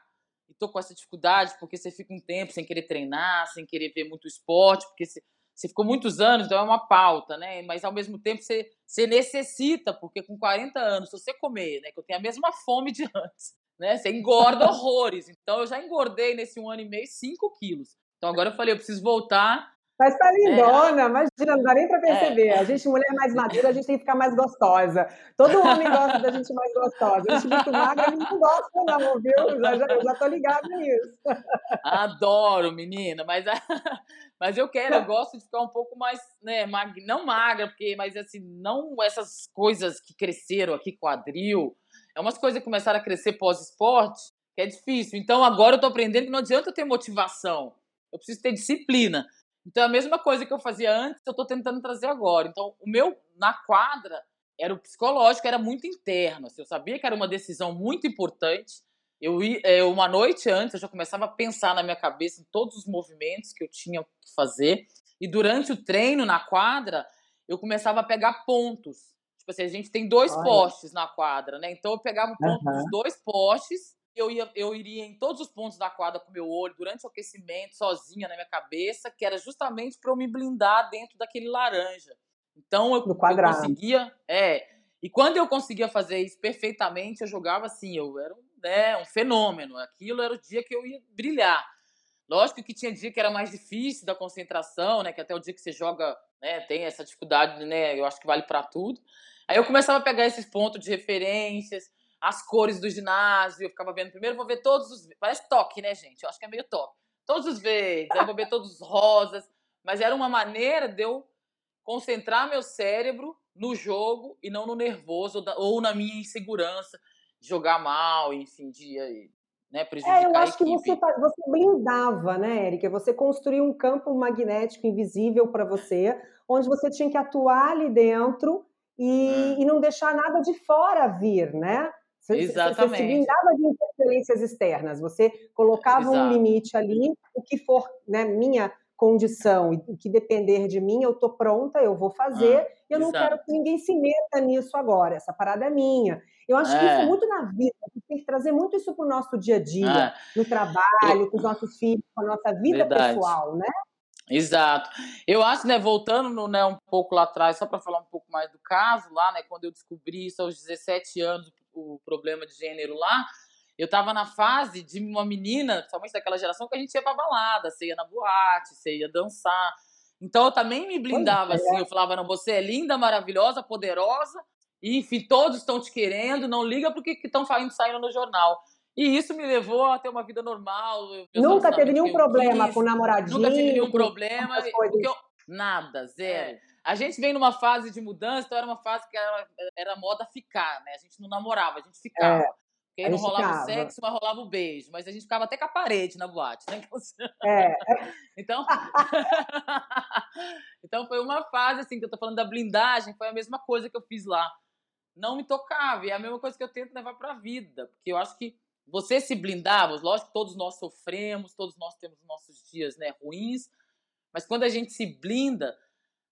e tô com essa dificuldade, porque você fica um tempo sem querer treinar, sem querer ver muito esporte, porque você você ficou muitos anos, então é uma pauta, né? Mas ao mesmo tempo você, você necessita, porque com 40 anos, se você comer, né? Que eu tenho a mesma fome de antes, né? Você engorda horrores. Então eu já engordei nesse um ano e meio 5 quilos. Então agora eu falei, eu preciso voltar mas tá lindona, é. imagina, não dá nem pra perceber. É. A gente, mulher mais madura, a gente tem que ficar mais gostosa. Todo homem gosta da gente mais gostosa. A gente muito magra, a gente não gosta, não, viu? Já, já, já tô ligada nisso. Adoro, menina, mas, mas eu quero, eu gosto de ficar um pouco mais, né, mag, não magra, porque, mas assim, não essas coisas que cresceram aqui, quadril. É umas coisas que começaram a crescer pós-esporte, que é difícil. Então agora eu tô aprendendo que não adianta ter motivação. Eu preciso ter disciplina. Então, a mesma coisa que eu fazia antes, eu estou tentando trazer agora. Então, o meu, na quadra, era o psicológico, era muito interno. Assim, eu sabia que era uma decisão muito importante. Eu, eu, uma noite antes, eu já começava a pensar na minha cabeça em todos os movimentos que eu tinha que fazer. E durante o treino, na quadra, eu começava a pegar pontos. Tipo assim, a gente tem dois Olha. postes na quadra, né? Então, eu pegava o ponto uhum. dos dois postes eu, ia, eu iria em todos os pontos da quadra com meu olho, durante o aquecimento, sozinha na minha cabeça, que era justamente para eu me blindar dentro daquele laranja. Então eu, eu conseguia. É. E quando eu conseguia fazer isso perfeitamente, eu jogava assim, eu era né, um fenômeno. Aquilo era o dia que eu ia brilhar. Lógico que tinha dia que era mais difícil da concentração, né? Que até o dia que você joga, né, tem essa dificuldade, né? Eu acho que vale para tudo. Aí eu começava a pegar esses pontos de referências, as cores do ginásio, eu ficava vendo primeiro, vou ver todos os. Parece toque, né, gente? Eu acho que é meio toque. Todos os verdes, aí vou ver todos os rosas. Mas era uma maneira de eu concentrar meu cérebro no jogo e não no nervoso ou na minha insegurança de jogar mal, enfim, de né, prejudicar é, eu acho que você, você blindava, né, Érica? Você construiu um campo magnético invisível para você, onde você tinha que atuar ali dentro e, hum. e não deixar nada de fora vir, né? Você, Exatamente. Você se blindava de interferências externas, você colocava Exato. um limite ali, o que for né, minha condição e que depender de mim, eu estou pronta, eu vou fazer, ah, e eu não quero que ninguém se meta nisso agora, essa parada é minha. Eu acho é. que isso é, é muito na vida, a gente tem que trazer muito isso para o nosso dia a dia, é. no trabalho, com os nossos filhos, com a nossa vida Verdade. pessoal, né? Exato. Eu acho, né, voltando no, né, um pouco lá atrás, só para falar um pouco mais do caso lá, né, quando eu descobri isso aos 17 anos, o problema de gênero lá, eu estava na fase de uma menina, principalmente daquela geração, que a gente ia pra balada, você ia na boate, você ia dançar. Então eu também me blindava é. assim, eu falava, não, você é linda, maravilhosa, poderosa, e enfim, todos estão te querendo, não liga porque estão saindo no jornal. E isso me levou a ter uma vida normal. Nunca teve nenhum problema com namoradinho? Nunca tive nenhum problema. Eu, nada, zero. É. A gente vem numa fase de mudança, então era uma fase que era, era moda ficar, né? A gente não namorava, a gente ficava. É. Porque aí não rolava ficava. o sexo, mas rolava o beijo. Mas a gente ficava até com a parede na boate, né? É. então, então foi uma fase, assim, que eu tô falando da blindagem, foi a mesma coisa que eu fiz lá. Não me tocava, e é a mesma coisa que eu tento levar pra vida. Porque eu acho que você se blindar, lógico que todos nós sofremos, todos nós temos nossos dias né, ruins, mas quando a gente se blinda,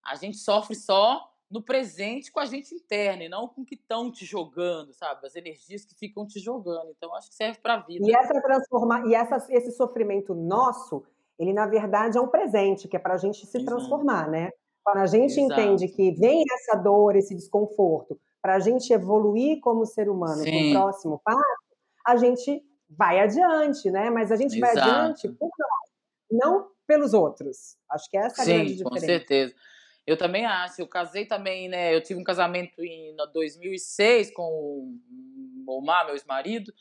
a gente sofre só no presente com a gente interna e não com o que estão te jogando, sabe? As energias que ficam te jogando. Então, acho que serve para a vida. E, essa transforma... e essa, esse sofrimento nosso, ele na verdade é um presente, que é para a gente se Exato. transformar, né? Quando a gente Exato. entende que vem essa dor, esse desconforto, para a gente evoluir como ser humano para o próximo passo, a gente vai adiante, né? Mas a gente Exato. vai adiante por nós, não pelos outros. Acho que essa é a Sim, grande diferença. com certeza. Eu também acho. Eu casei também, né? Eu tive um casamento em 2006 com o Omar, meu ex-marido,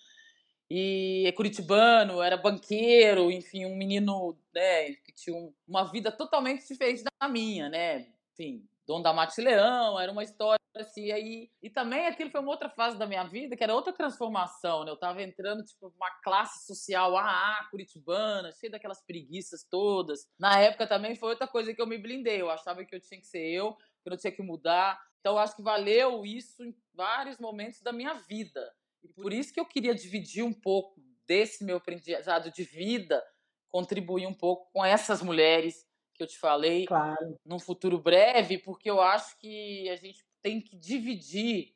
e é curitibano, era banqueiro, enfim, um menino, né, que tinha uma vida totalmente diferente da minha, né? Enfim, dono da Mate Leão, era uma história assim, aí, e também aquilo foi uma outra fase da minha vida, que era outra transformação, né? Eu tava entrando, tipo, uma classe social AA, curitibana, cheia daquelas preguiças todas. Na época também foi outra coisa que eu me blindei, eu achava que eu tinha que ser eu, que eu não tinha que mudar. Então, eu acho que valeu isso em vários momentos da minha vida. E por isso que eu queria dividir um pouco desse meu aprendizado de vida, contribuir um pouco com essas mulheres que eu te falei, claro. num futuro breve, porque eu acho que a gente tem que dividir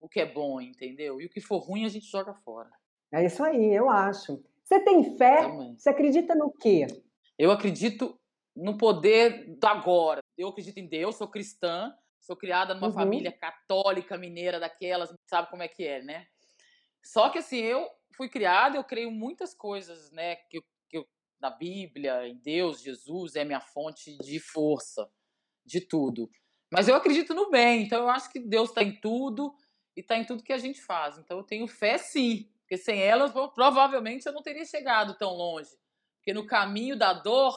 o que é bom, entendeu? E o que for ruim a gente joga fora. É isso aí, eu acho. Você tem fé? Também. Você acredita no quê? Eu acredito no poder do agora. Eu acredito em Deus, sou cristã, sou criada numa uhum. família católica mineira daquelas, sabe como é que é, né? Só que assim, eu fui criada, eu creio muitas coisas, né, que, que eu, na Bíblia, em Deus, Jesus é minha fonte de força, de tudo. Mas eu acredito no bem, então eu acho que Deus está em tudo e está em tudo que a gente faz. Então eu tenho fé sim, porque sem ela provavelmente eu não teria chegado tão longe. Porque no caminho da dor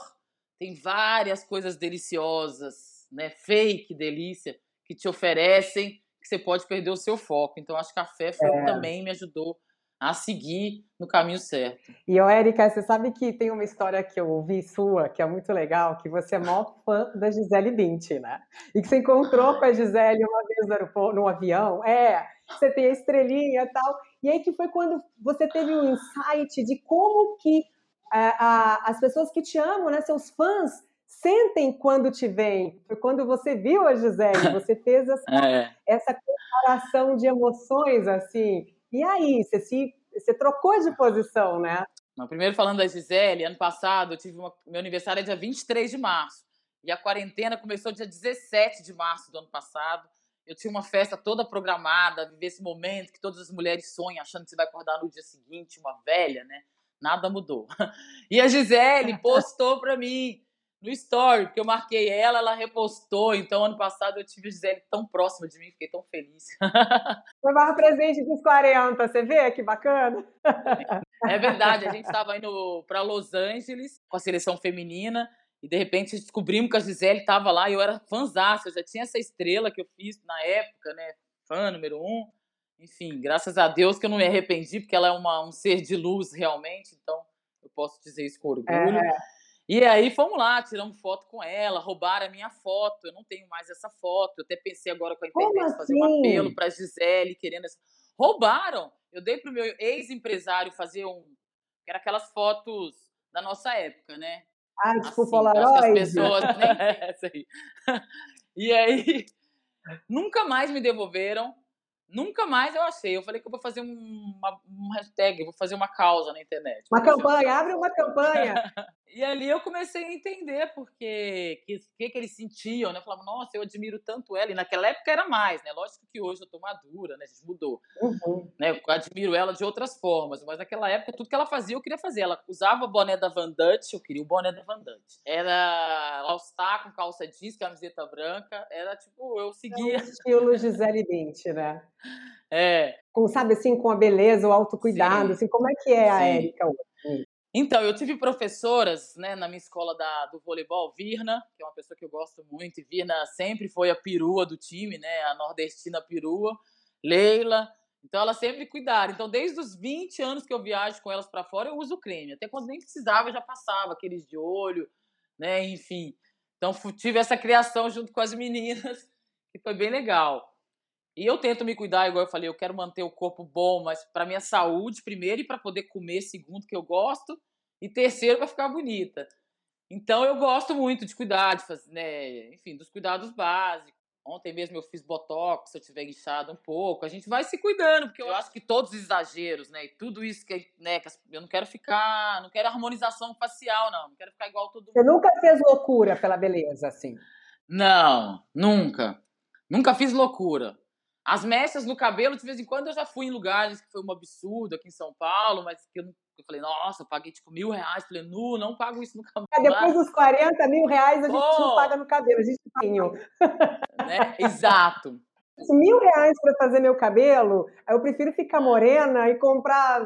tem várias coisas deliciosas, né? Fake delícia que te oferecem que você pode perder o seu foco. Então acho que a fé foi é. também me ajudou a seguir no caminho certo. E, ô, Érica, você sabe que tem uma história que eu ouvi sua, que é muito legal, que você é maior fã da Gisele Bündchen, né? E que você encontrou com a Gisele uma vez no, aeroporto, no avião, é, você tem a estrelinha e tal, e aí que foi quando você teve um insight de como que é, a, as pessoas que te amam, né, seus fãs, sentem quando te veem. Foi quando você viu a Gisele, você fez essa, é. essa comparação de emoções, assim, e aí, você, se, você trocou de posição, né? Não, primeiro falando da Gisele, ano passado eu tive uma, meu aniversário é dia 23 de março. E a quarentena começou dia 17 de março do ano passado. Eu tinha uma festa toda programada, viver esse momento que todas as mulheres sonham, achando que você vai acordar no dia seguinte, uma velha, né? Nada mudou. E a Gisele postou para mim no story, porque eu marquei ela, ela repostou. Então, ano passado eu tive a Gisele tão próxima de mim, fiquei tão feliz. Foi mais presente dos 40, você vê que bacana? É verdade, a gente estava indo para Los Angeles com a seleção feminina e de repente descobrimos que a Gisele estava lá e eu era fãzaça, eu já tinha essa estrela que eu fiz na época, né? Fã número um. Enfim, graças a Deus que eu não me arrependi, porque ela é uma, um ser de luz realmente, então eu posso dizer isso com orgulho. É. E aí fomos lá, tiramos foto com ela, roubaram a minha foto. Eu não tenho mais essa foto. Eu até pensei agora com a internet assim? fazer um assim? apelo para Gisele, querendo essa... Roubaram! Eu dei pro meu ex-empresário fazer um. Que era aquelas fotos da nossa época, né? Ah, tipo assim, Polaroid. As pessoas nem essa aí. E aí, nunca mais me devolveram. Nunca mais eu achei. Eu falei que eu vou fazer uma, um hashtag, vou fazer uma causa na internet. Uma campanha, abre uma campanha. e ali eu comecei a entender porque que, que, que eles sentiam, né? Eu falava, nossa, eu admiro tanto ela. E naquela época era mais, né? Lógico que hoje eu tô madura, né? A gente mudou. Uhum. Né? Eu admiro ela de outras formas, mas naquela época tudo que ela fazia eu queria fazer. Ela usava o boné da Van Dutch, eu queria o boné da Van Dutch. Era All-Star com calça jeans, camiseta branca. Era tipo, eu seguia. É estilo Gisele Bündchen, né? É. Com, sabe assim, com a beleza, o autocuidado, Sim. assim, como é que é a Érica hoje? Então, eu tive professoras né, na minha escola da, do voleibol, Virna, que é uma pessoa que eu gosto muito, e Virna sempre foi a perua do time, né, a nordestina perua, Leila, então elas sempre cuidaram. Então, desde os 20 anos que eu viajo com elas para fora, eu uso creme. Até quando nem precisava, já passava aqueles de olho, né, enfim. Então, tive essa criação junto com as meninas, que foi bem legal. E eu tento me cuidar, igual eu falei, eu quero manter o corpo bom, mas para minha saúde primeiro e para poder comer segundo que eu gosto e terceiro para ficar bonita. Então eu gosto muito de cuidar, de fazer, né, enfim, dos cuidados básicos. Ontem mesmo eu fiz botox, se eu tiver inchado um pouco, a gente vai se cuidando, porque eu acho que todos os exageros, né, e tudo isso que, né, que eu não quero ficar, não quero harmonização facial não, não quero ficar igual todo mundo. Você nunca fez loucura pela beleza assim? Não, nunca. Nunca fiz loucura. As mechas no cabelo, de vez em quando eu já fui em lugares que foi um absurdo aqui em São Paulo, mas que eu, eu falei, nossa, eu paguei tipo mil reais. Falei, nu, não pago isso no cabelo. É, depois dos 40 mil reais a gente oh, não paga no cabelo, a gente tem. Né? Exato mil reais para fazer meu cabelo, eu prefiro ficar morena e comprar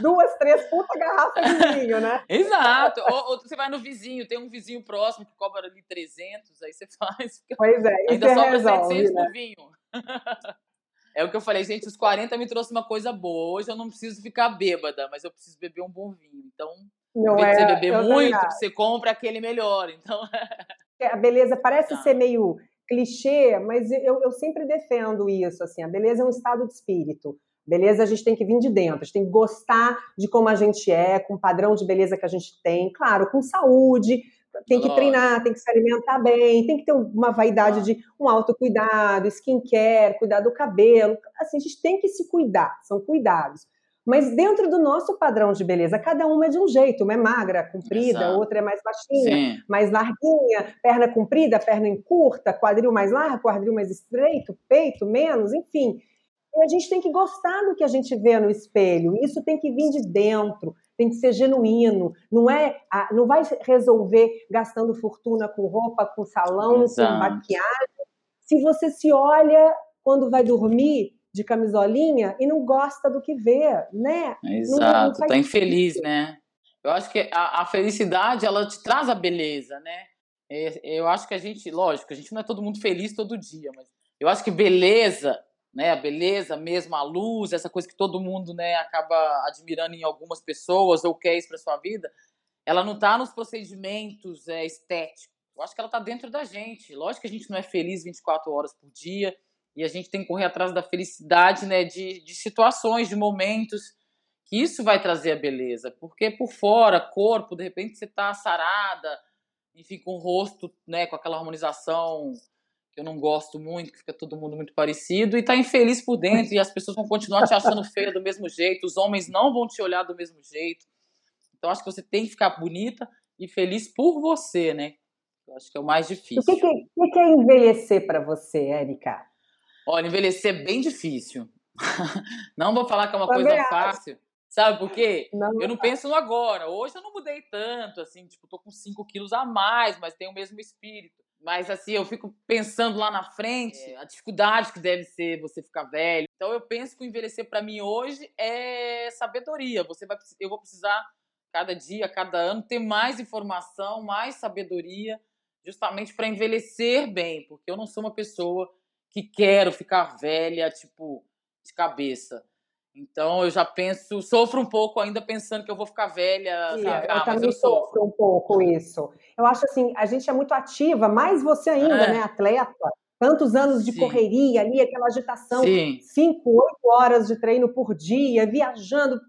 duas, três puta garrafas de vinho, né? Exato. Ou, ou, você vai no vizinho, tem um vizinho próximo que cobra ali 300, aí você faz. Pois é, ainda sobra resolve, 700 né? vinho. É o que eu falei, gente, os 40 me trouxe uma coisa boa. Hoje eu não preciso ficar bêbada, mas eu preciso beber um bom vinho. Então, não é, você beber muito, você compra aquele melhor. Então, a beleza parece tá. ser meio clichê, mas eu, eu sempre defendo isso, assim, a beleza é um estado de espírito. Beleza, a gente tem que vir de dentro, a gente tem que gostar de como a gente é, com o padrão de beleza que a gente tem, claro, com saúde, tem que treinar, tem que se alimentar bem, tem que ter uma vaidade de um autocuidado, skincare, cuidar do cabelo. Assim, a gente tem que se cuidar, são cuidados. Mas dentro do nosso padrão de beleza, cada uma é de um jeito. Uma é magra, comprida, Exato. outra é mais baixinha, Sim. mais larguinha, perna comprida, perna curta, quadril mais largo, quadril mais estreito, peito menos, enfim. E a gente tem que gostar do que a gente vê no espelho. Isso tem que vir de dentro, tem que ser genuíno. Não é, não vai resolver gastando fortuna com roupa, com salão, Exato. com maquiagem. Se você se olha quando vai dormir de camisolinha e não gosta do que vê, né? Exato, não, não tá infeliz, né? Eu acho que a, a, felicidade, ela te traz a beleza, né? Eu acho que a gente, lógico, a gente não é todo mundo feliz todo dia, mas eu acho que beleza, né, a beleza mesmo, a luz, essa coisa que todo mundo, né, acaba admirando em algumas pessoas ou quer isso para sua vida, ela não está nos procedimentos é, estéticos. Eu acho que ela está dentro da gente. Lógico que a gente não é feliz 24 horas por dia, e a gente tem que correr atrás da felicidade, né, de, de situações, de momentos, que isso vai trazer a beleza, porque por fora, corpo, de repente você tá sarada, enfim, com o rosto, né, com aquela harmonização que eu não gosto muito, que fica todo mundo muito parecido, e tá infeliz por dentro, e as pessoas vão continuar te achando feia do mesmo jeito, os homens não vão te olhar do mesmo jeito. Então acho que você tem que ficar bonita e feliz por você, né? Eu acho que é o mais difícil. O que, que, que é envelhecer para você, Érica? Olha, envelhecer é bem difícil. não vou falar que é uma Também coisa acho. fácil. Sabe por quê? Não, eu não penso no agora. Hoje eu não mudei tanto, assim, tipo, tô com 5 quilos a mais, mas tenho o mesmo espírito. Mas assim, eu fico pensando lá na frente, é. a dificuldade que deve ser você ficar velho. Então eu penso que o envelhecer para mim hoje é sabedoria. Você vai, eu vou precisar cada dia, cada ano ter mais informação, mais sabedoria, justamente para envelhecer bem, porque eu não sou uma pessoa que quero ficar velha, tipo, de cabeça. Então eu já penso, sofro um pouco ainda pensando que eu vou ficar velha. Sim, sabe? Eu ah, também eu sofro um pouco isso. Eu acho assim, a gente é muito ativa, mais você ainda, é. né, atleta. Tantos anos de Sim. correria ali, aquela agitação, Sim. cinco, oito horas de treino por dia, viajando,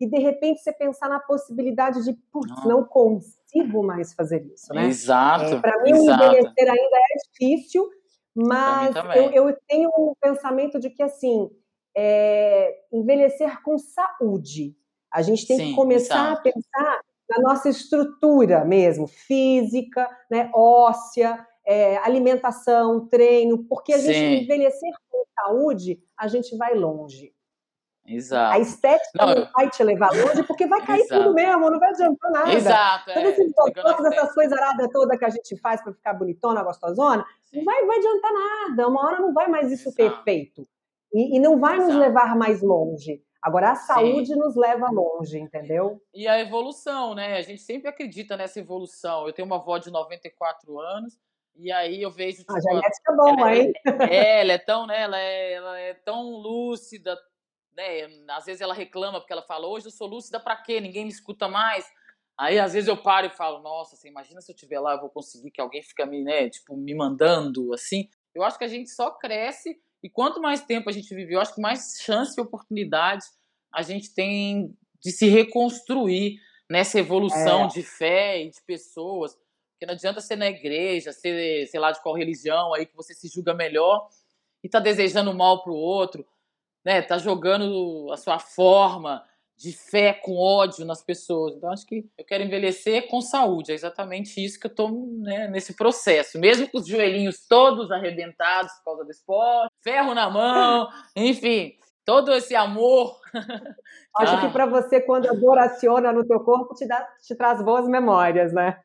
e de repente você pensar na possibilidade de, putz, não. não consigo mais fazer isso, né? Exato. É, Para mim, exato. envelhecer ainda é difícil, mas eu, eu, tenho um pensamento de que, assim, é, envelhecer com saúde. A gente tem Sim, que começar a pensar na nossa estrutura mesmo, física, né, óssea, é, alimentação, treino, porque a Sim. gente envelhecer com saúde, a gente vai longe. Exato. A estética não, não vai te levar longe, porque vai cair Exato. tudo mesmo, não vai adiantar nada. Exato. Todos esses é, essas coisas aradas todas que a gente faz para ficar bonitona, gostosona, Sim. não vai, vai adiantar nada. Uma hora não vai mais isso Exato. ter feito. E, e não vai Exato. nos levar mais longe. Agora, a saúde Sim. nos leva longe, entendeu? E a evolução, né? A gente sempre acredita nessa evolução. Eu tenho uma avó de 94 anos, e aí eu vejo. Tipo, a genética é bom, hein? É, ela é tão, né? Ela é, ela é tão lúcida, né? Às vezes ela reclama porque ela fala, hoje eu sou lúcida para quê? Ninguém me escuta mais. Aí às vezes eu paro e falo, nossa, você imagina se eu estiver lá, eu vou conseguir que alguém fica me, né, tipo, me mandando assim. Eu acho que a gente só cresce e quanto mais tempo a gente vive, eu acho que mais chance e oportunidade a gente tem de se reconstruir nessa evolução é. de fé e de pessoas. Porque não adianta ser na igreja, ser, sei lá, de qual religião aí que você se julga melhor e tá desejando mal pro outro né, tá jogando a sua forma de fé com ódio nas pessoas. Então, acho que eu quero envelhecer com saúde. É exatamente isso que eu estou né, nesse processo. Mesmo com os joelhinhos todos arrebentados por causa do esporte, ferro na mão, enfim, todo esse amor. Acho ah. que para você, quando a dor aciona no teu corpo, te, dá, te traz boas memórias, né?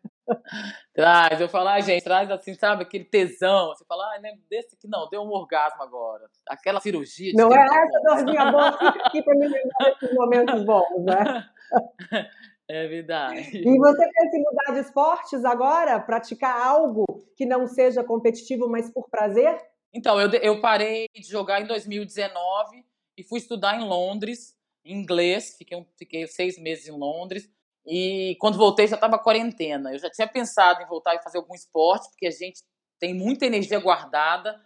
Traz, eu falo, ah, gente, traz assim, sabe, aquele tesão. Você fala, ah, lembro desse que não, deu um orgasmo agora. Aquela cirurgia. Não é essa dorzinha boa aqui para me lembrar desses momentos bons, né? É verdade. E você quer se mudar de esportes agora? Praticar algo que não seja competitivo, mas por prazer? Então, eu, eu parei de jogar em 2019 e fui estudar em Londres, em inglês. Fiquei, fiquei seis meses em Londres. E quando voltei já estava quarentena. Eu já tinha pensado em voltar e fazer algum esporte, porque a gente tem muita energia guardada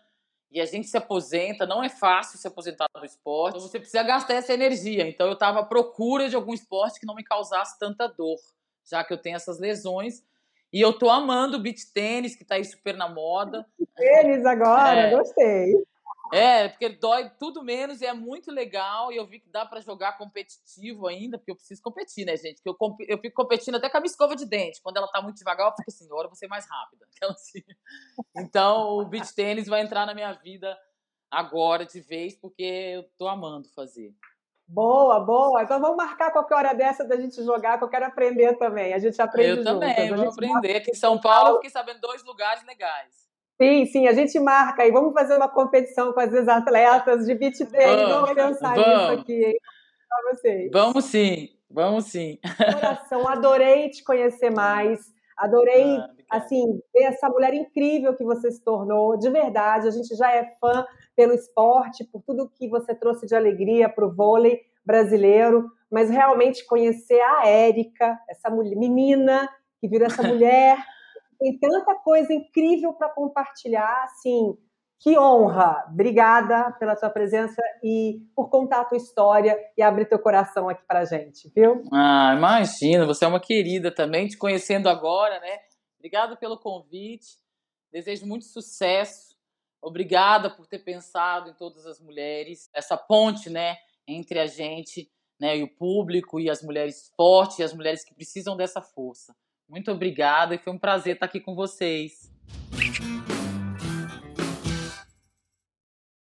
e a gente se aposenta. Não é fácil se aposentar do esporte. Então você precisa gastar essa energia. Então eu estava à procura de algum esporte que não me causasse tanta dor, já que eu tenho essas lesões. E eu tô amando o beach tênis, que está aí super na moda. Tênis agora, é. gostei. É, porque dói tudo menos e é muito legal. E eu vi que dá para jogar competitivo ainda, porque eu preciso competir, né, gente? Porque eu, eu fico competindo até com a minha escova de dente. Quando ela tá muito devagar, eu fico assim, agora eu vou ser mais rápida. Assim. Então, o beach tênis vai entrar na minha vida agora de vez, porque eu tô amando fazer. Boa, boa. Então vamos marcar qualquer hora dessa da gente jogar, que eu quero aprender também. A gente aprende Eu juntas. também, vou aprender. Aqui em São Paulo eu fiquei sabendo dois lugares legais. Sim, sim, a gente marca aí. Vamos fazer uma competição com as atletas de beat tênis. Vamos, pensar vamos. nisso aqui, hein? Para vocês. Vamos sim, vamos sim. Coração, adorei te conhecer mais. Adorei, ah, assim, ver essa mulher incrível que você se tornou. De verdade, a gente já é fã pelo esporte, por tudo que você trouxe de alegria para o vôlei brasileiro. Mas realmente conhecer a Érica, essa mulher, menina que virou essa mulher tem tanta coisa incrível para compartilhar, assim, que honra! Obrigada pela sua presença e por contar a tua história e abrir teu coração aqui para gente, viu? Ah, imagina, você é uma querida também, te conhecendo agora, né? Obrigada pelo convite, desejo muito sucesso, obrigada por ter pensado em todas as mulheres, essa ponte, né, entre a gente, né, e o público e as mulheres fortes e as mulheres que precisam dessa força. Muito obrigada e foi um prazer estar aqui com vocês.